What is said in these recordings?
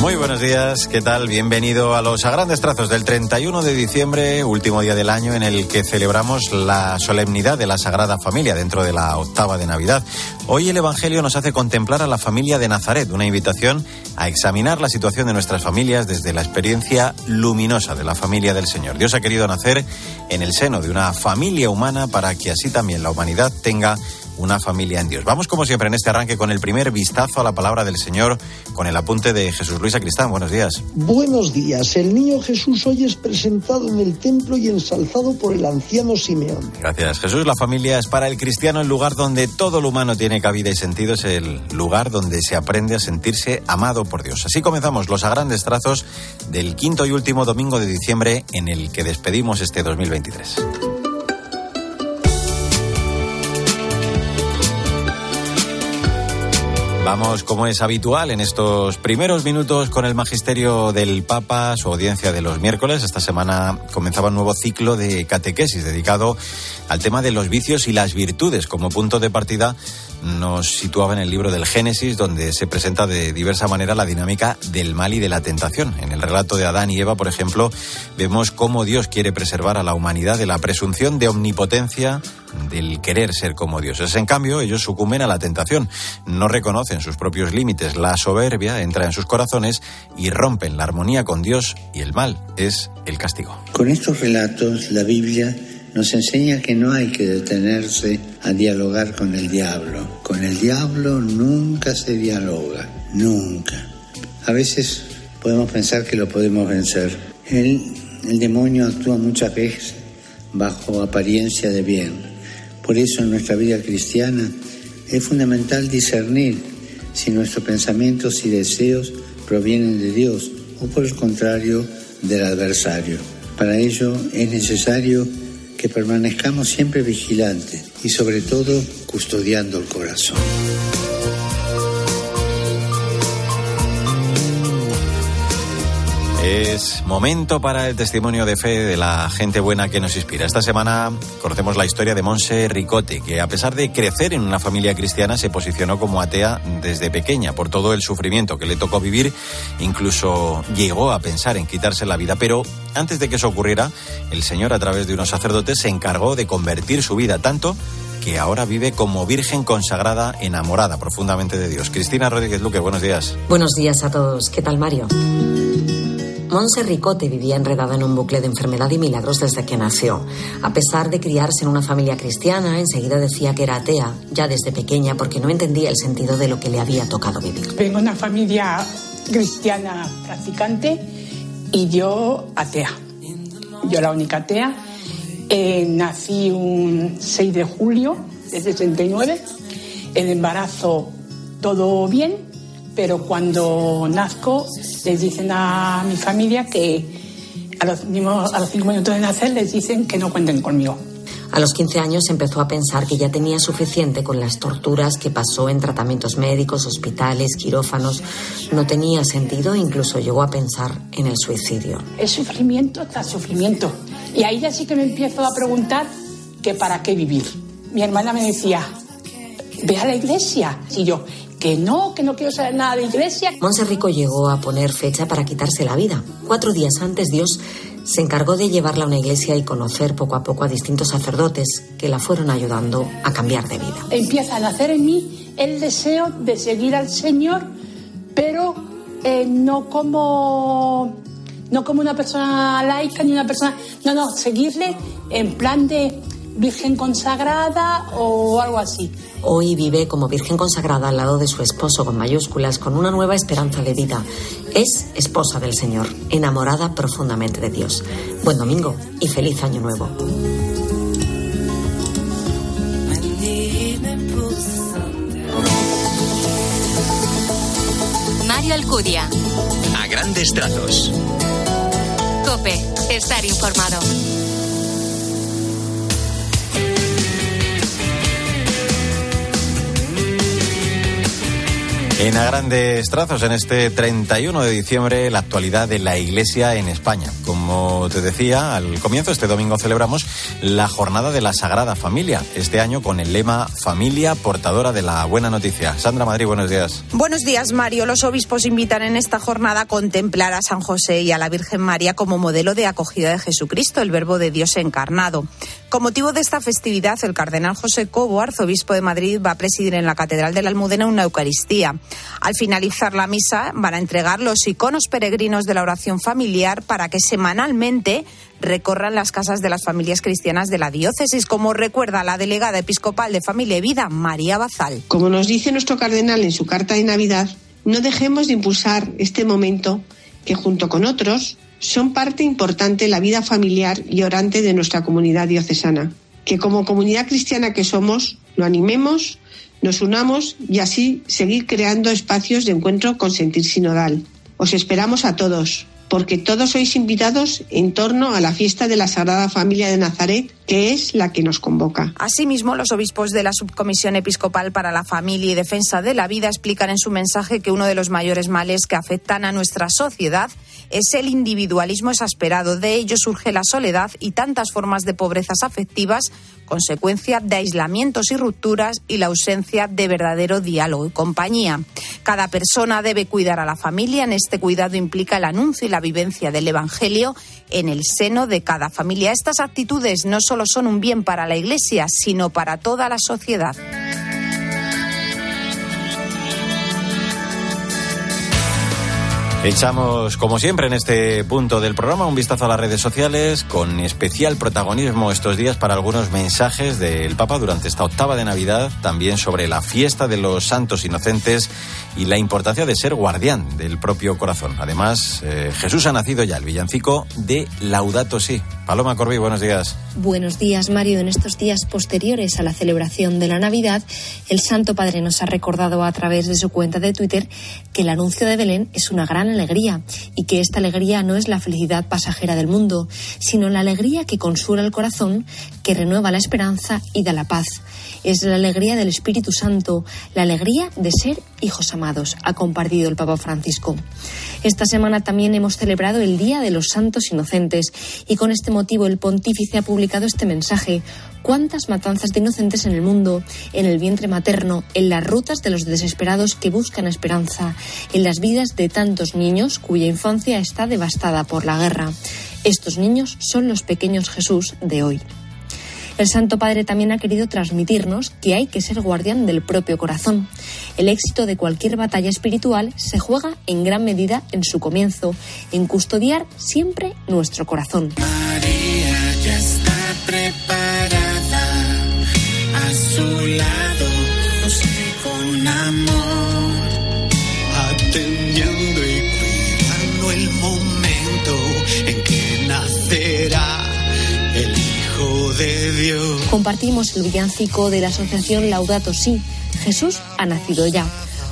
Muy buenos días, ¿qué tal? Bienvenido a los a grandes trazos del 31 de diciembre, último día del año en el que celebramos la solemnidad de la Sagrada Familia dentro de la octava de Navidad. Hoy el Evangelio nos hace contemplar a la familia de Nazaret, una invitación a examinar la situación de nuestras familias desde la experiencia luminosa de la familia del Señor. Dios ha querido nacer en el seno de una familia humana para que así también la humanidad tenga una familia en Dios. Vamos como siempre en este arranque con el primer vistazo a la palabra del Señor, con el apunte de Jesús Luis Acristán. Buenos días. Buenos días. El niño Jesús hoy es presentado en el templo y ensalzado por el anciano Simeón. Gracias Jesús. La familia es para el cristiano el lugar donde todo lo humano tiene cabida y sentido. Es el lugar donde se aprende a sentirse amado por Dios. Así comenzamos los a grandes trazos del quinto y último domingo de diciembre en el que despedimos este 2023. Vamos, como es habitual, en estos primeros minutos con el magisterio del Papa, su audiencia de los miércoles. Esta semana comenzaba un nuevo ciclo de catequesis dedicado al tema de los vicios y las virtudes. Como punto de partida nos situaba en el libro del Génesis, donde se presenta de diversa manera la dinámica del mal y de la tentación. En el relato de Adán y Eva, por ejemplo, vemos cómo Dios quiere preservar a la humanidad de la presunción de omnipotencia del querer ser como Dios. Es en cambio, ellos sucumben a la tentación, no reconocen sus propios límites, la soberbia entra en sus corazones y rompen la armonía con Dios y el mal es el castigo. Con estos relatos, la Biblia nos enseña que no hay que detenerse a dialogar con el diablo. Con el diablo nunca se dialoga, nunca. A veces podemos pensar que lo podemos vencer. El, demonio actúa muchas veces bajo apariencia de bien. Por eso en nuestra vida cristiana es fundamental discernir si nuestros pensamientos y deseos provienen de Dios o por el contrario del adversario. Para ello es necesario que permanezcamos siempre vigilantes y sobre todo custodiando el corazón. Es momento para el testimonio de fe de la gente buena que nos inspira. Esta semana conocemos la historia de Monse Ricote, que a pesar de crecer en una familia cristiana se posicionó como atea desde pequeña por todo el sufrimiento que le tocó vivir. Incluso llegó a pensar en quitarse la vida, pero antes de que eso ocurriera, el Señor a través de unos sacerdotes se encargó de convertir su vida tanto que ahora vive como virgen consagrada, enamorada profundamente de Dios. Cristina Rodríguez Luque, buenos días. Buenos días a todos. ¿Qué tal, Mario? Monse Ricote vivía enredada en un bucle de enfermedad y milagros desde que nació. A pesar de criarse en una familia cristiana, enseguida decía que era atea, ya desde pequeña, porque no entendía el sentido de lo que le había tocado vivir. Vengo de una familia cristiana practicante y yo atea. Yo la única atea. Eh, nací un 6 de julio de 69. El embarazo todo bien, pero cuando nazco les dicen a mi familia que a los, mismos, a los cinco minutos de nacer les dicen que no cuenten conmigo. A los 15 años empezó a pensar que ya tenía suficiente con las torturas que pasó en tratamientos médicos, hospitales, quirófanos. No tenía sentido e incluso llegó a pensar en el suicidio. Es sufrimiento tras sufrimiento. Y ahí ya sí que me empiezo a preguntar que para qué vivir. Mi hermana me decía, ve a la iglesia. Y yo, que no, que no quiero saber nada de iglesia. Monserrico llegó a poner fecha para quitarse la vida. Cuatro días antes Dios se encargó de llevarla a una iglesia y conocer poco a poco a distintos sacerdotes que la fueron ayudando a cambiar de vida. Empieza a nacer en mí el deseo de seguir al Señor, pero eh, no como no como una persona laica ni una persona, no, no, seguirle en plan de virgen consagrada o algo así. Hoy vive como virgen consagrada al lado de su esposo con mayúsculas, con una nueva esperanza de vida. Es esposa del Señor, enamorada profundamente de Dios. Buen domingo y feliz año nuevo. Mario Alcudia. A grandes trazos. Cope, estar informado. En a grandes trazos, en este 31 de diciembre, la actualidad de la Iglesia en España. Como te decía, al comienzo, este domingo celebramos la Jornada de la Sagrada Familia, este año con el lema Familia portadora de la buena noticia. Sandra Madrid, buenos días. Buenos días, Mario. Los obispos invitan en esta jornada a contemplar a San José y a la Virgen María como modelo de acogida de Jesucristo, el Verbo de Dios encarnado. Con motivo de esta festividad, el cardenal José Cobo, arzobispo de Madrid, va a presidir en la Catedral de la Almudena una Eucaristía. Al finalizar la misa van a entregar los iconos peregrinos de la oración familiar para que semanalmente recorran las casas de las familias cristianas de la diócesis, como recuerda la delegada episcopal de Familia y Vida, María Bazal. Como nos dice nuestro cardenal en su carta de Navidad, no dejemos de impulsar este momento que junto con otros son parte importante de la vida familiar y orante de nuestra comunidad diocesana. Que como comunidad cristiana que somos, lo animemos, nos unamos y así seguir creando espacios de encuentro con sentir sinodal. Os esperamos a todos, porque todos sois invitados en torno a la fiesta de la Sagrada Familia de Nazaret, que es la que nos convoca. Asimismo, los obispos de la Subcomisión Episcopal para la Familia y Defensa de la Vida explican en su mensaje que uno de los mayores males que afectan a nuestra sociedad es el individualismo exasperado. De ello surge la soledad y tantas formas de pobrezas afectivas consecuencia de aislamientos y rupturas y la ausencia de verdadero diálogo y compañía. Cada persona debe cuidar a la familia. En este cuidado implica el anuncio y la vivencia del Evangelio en el seno de cada familia. Estas actitudes no solo son un bien para la Iglesia, sino para toda la sociedad. Echamos, como siempre, en este punto del programa un vistazo a las redes sociales, con especial protagonismo estos días para algunos mensajes del Papa durante esta octava de Navidad, también sobre la fiesta de los santos inocentes y la importancia de ser guardián del propio corazón. Además, eh, Jesús ha nacido ya, el villancico de Laudato Si. Paloma Corbí, buenos días. Buenos días, Mario. En estos días posteriores a la celebración de la Navidad, el Santo Padre nos ha recordado a través de su cuenta de Twitter que el anuncio de Belén es una alegría y que esta alegría no es la felicidad pasajera del mundo, sino la alegría que consuela el corazón, que renueva la esperanza y da la paz. Es la alegría del Espíritu Santo, la alegría de ser hijos amados, ha compartido el Papa Francisco. Esta semana también hemos celebrado el Día de los Santos Inocentes y con este motivo el pontífice ha publicado este mensaje. ¿Cuántas matanzas de inocentes en el mundo, en el vientre materno, en las rutas de los desesperados que buscan esperanza, en las vidas de tantos niños cuya infancia está devastada por la guerra? Estos niños son los pequeños Jesús de hoy. El Santo Padre también ha querido transmitirnos que hay que ser guardián del propio corazón. El éxito de cualquier batalla espiritual se juega en gran medida en su comienzo, en custodiar siempre nuestro corazón. María ya está preparada Compartimos el villancico de la asociación Laudato Si, Jesús ha nacido ya.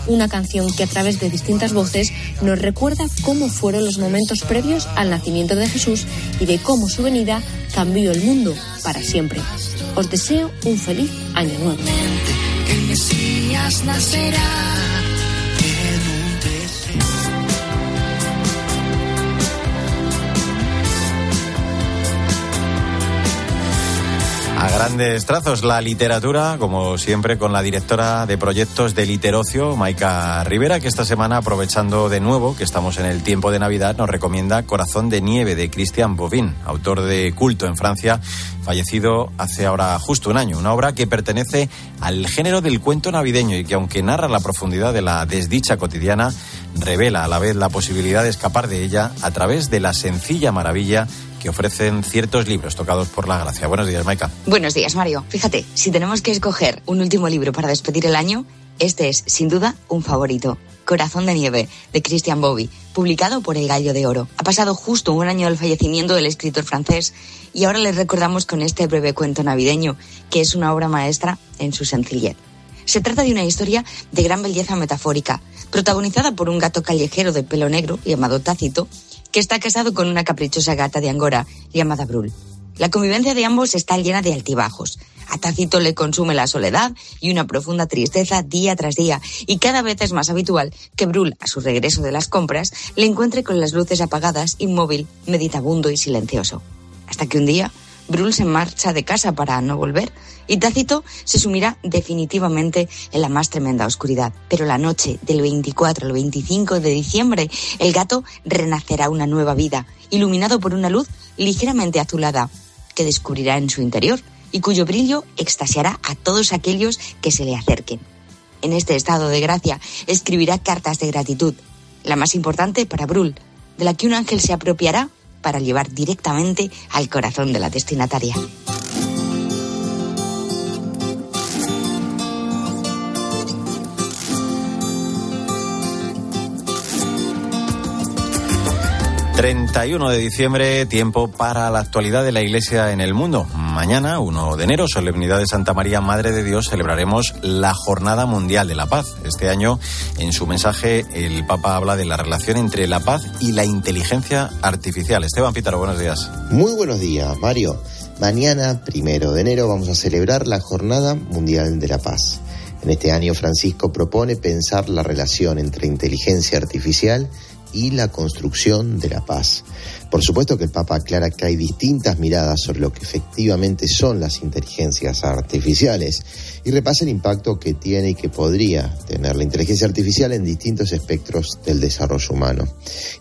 Una canción que a través de distintas voces nos recuerda cómo fueron los momentos previos al nacimiento de Jesús y de cómo su venida cambió el mundo para siempre. Os deseo un feliz año nuevo. Grandes trazos, la literatura, como siempre, con la directora de proyectos de Literocio, Maika Rivera, que esta semana, aprovechando de nuevo que estamos en el tiempo de Navidad, nos recomienda Corazón de Nieve de Christian Bovin, autor de culto en Francia, fallecido hace ahora justo un año. Una obra que pertenece al género del cuento navideño y que, aunque narra la profundidad de la desdicha cotidiana, revela a la vez la posibilidad de escapar de ella a través de la sencilla maravilla que ofrecen ciertos libros tocados por la gracia. Buenos días, Maika. Buenos días, Mario. Fíjate, si tenemos que escoger un último libro para despedir el año, este es, sin duda, un favorito. Corazón de Nieve, de Christian Bobby, publicado por El Gallo de Oro. Ha pasado justo un año del fallecimiento del escritor francés y ahora les recordamos con este breve cuento navideño, que es una obra maestra en su sencillez. Se trata de una historia de gran belleza metafórica, protagonizada por un gato callejero de pelo negro llamado Tácito, que está casado con una caprichosa gata de Angora llamada Brul. La convivencia de ambos está llena de altibajos. A Tácito le consume la soledad y una profunda tristeza día tras día, y cada vez es más habitual que Brul, a su regreso de las compras, le encuentre con las luces apagadas, inmóvil, meditabundo y silencioso. Hasta que un día Brul se marcha de casa para no volver y Tácito se sumirá definitivamente en la más tremenda oscuridad. Pero la noche del 24 al 25 de diciembre, el gato renacerá una nueva vida, iluminado por una luz ligeramente azulada, que descubrirá en su interior y cuyo brillo extasiará a todos aquellos que se le acerquen. En este estado de gracia escribirá cartas de gratitud, la más importante para Brul, de la que un ángel se apropiará para llevar directamente al corazón de la destinataria. ...31 de diciembre, tiempo para la actualidad de la Iglesia en el mundo. Mañana, 1 de enero, solemnidad de Santa María, Madre de Dios, celebraremos la Jornada Mundial de la Paz. Este año, en su mensaje, el Papa habla de la relación entre la paz y la inteligencia artificial. Esteban Pítaro, buenos días. Muy buenos días, Mario. Mañana, primero de enero, vamos a celebrar la Jornada Mundial de la Paz. En este año, Francisco propone pensar la relación entre inteligencia artificial la construcción de la paz. Por supuesto que el Papa aclara que hay distintas miradas sobre lo que efectivamente son las inteligencias artificiales y repasa el impacto que tiene y que podría tener la inteligencia artificial en distintos espectros del desarrollo humano.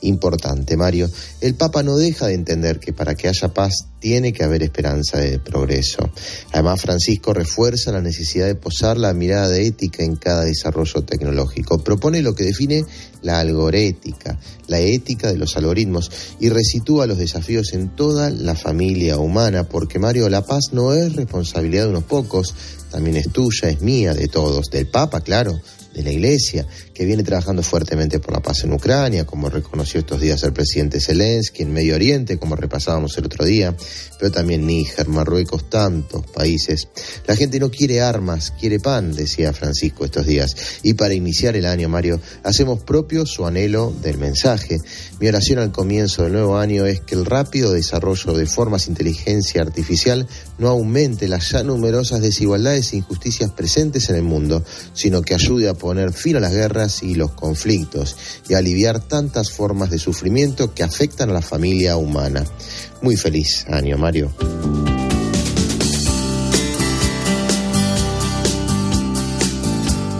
Importante, Mario, el Papa no deja de entender que para que haya paz tiene que haber esperanza de progreso. Además, Francisco refuerza la necesidad de posar la mirada de ética en cada desarrollo tecnológico. Propone lo que define la algorética, la ética de los algoritmos y resitúa los desafíos en toda la familia humana, porque Mario, la paz no es responsabilidad de unos pocos, también es tuya, es mía, de todos, del Papa, claro, de la Iglesia, que viene trabajando fuertemente por la paz en Ucrania, como reconoció estos días el presidente Zelensky, en Medio Oriente, como repasábamos el otro día, pero también Níger, Marruecos, tantos países. La gente no quiere armas, quiere pan, decía Francisco estos días. Y para iniciar el año, Mario, hacemos propio su anhelo del mensaje. Mi oración al comienzo del nuevo año es que el rápido desarrollo de formas de inteligencia artificial no aumente las ya numerosas desigualdades e injusticias presentes en el mundo, sino que ayude a poner fin a las guerras y los conflictos y aliviar tantas formas de sufrimiento que afectan a la familia humana. Muy feliz año, Mario.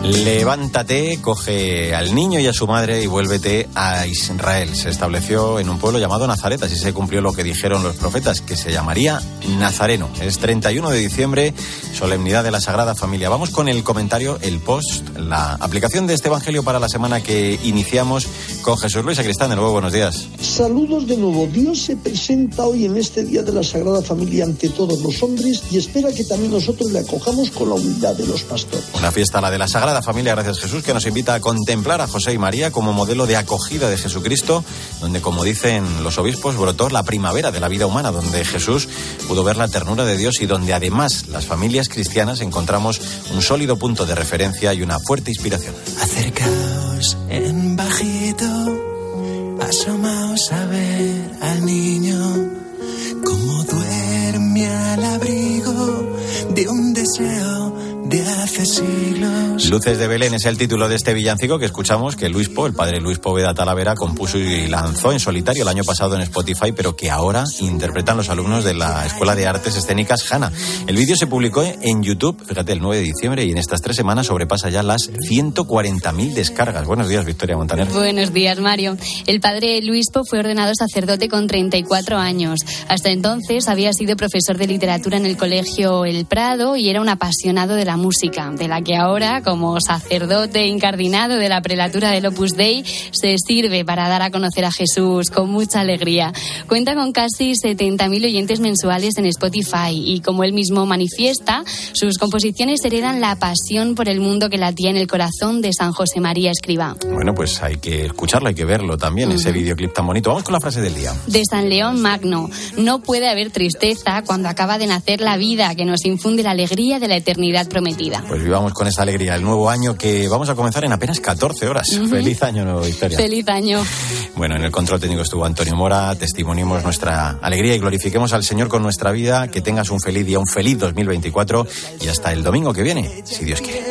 Levántate, coge al niño y a su madre y vuélvete a Israel. Se estableció en un pueblo llamado Nazaret, así se cumplió lo que dijeron los profetas, que se llamaría Nazareno. Es 31 de diciembre, solemnidad de la Sagrada Familia. Vamos con el comentario, el post, la aplicación de este Evangelio para la semana que iniciamos con Jesús Luis Acristán. De nuevo, buenos días. Saludos de nuevo. Dios se presenta hoy en este día de la Sagrada Familia ante todos los hombres y espera que también nosotros le acojamos con la humildad de los pastores. Una fiesta, la de la Sagrada Familia, gracias Jesús, que nos invita a contemplar a José y María como modelo de acogida de Jesucristo, donde, como dicen los obispos, brotó la primavera de la vida humana, donde Jesús pudo ver la ternura de Dios y donde además las familias cristianas encontramos un sólido punto de referencia y una fuerte inspiración. Acercaos en bajito, asomaos a ver al niño, Luces de Belén es el título de este villancico que escuchamos que Luis Po, el padre Luis Poveda Talavera, compuso y lanzó en solitario el año pasado en Spotify, pero que ahora interpretan los alumnos de la Escuela de Artes Escénicas Hanna. El vídeo se publicó en YouTube, fíjate, el 9 de diciembre y en estas tres semanas sobrepasa ya las 140.000 descargas. Buenos días, Victoria Montaner. Buenos días, Mario. El padre Luis Po fue ordenado sacerdote con 34 años. Hasta entonces había sido profesor de literatura en el colegio El Prado y era un apasionado de la música, de la que ahora, como sacerdote incardinado de la prelatura del Opus Dei, se sirve para dar a conocer a Jesús con mucha alegría. Cuenta con casi 70.000 oyentes mensuales en Spotify y, como él mismo manifiesta, sus composiciones heredan la pasión por el mundo que latía en el corazón de San José María Escriba. Bueno, pues hay que escucharlo, hay que verlo también, ese videoclip tan bonito. Vamos con la frase del día. De San León Magno, no puede haber tristeza cuando acaba de nacer la vida que nos infunde la alegría de la eternidad prometida. Pues vivamos con esta alegría el nuevo año que vamos a comenzar en apenas 14 horas. Feliz año nuevo, Victoria. Feliz año. Bueno, en el control técnico estuvo Antonio Mora, testimoniemos nuestra alegría y glorifiquemos al Señor con nuestra vida, que tengas un feliz día, un feliz 2024 y hasta el domingo que viene, si Dios quiere.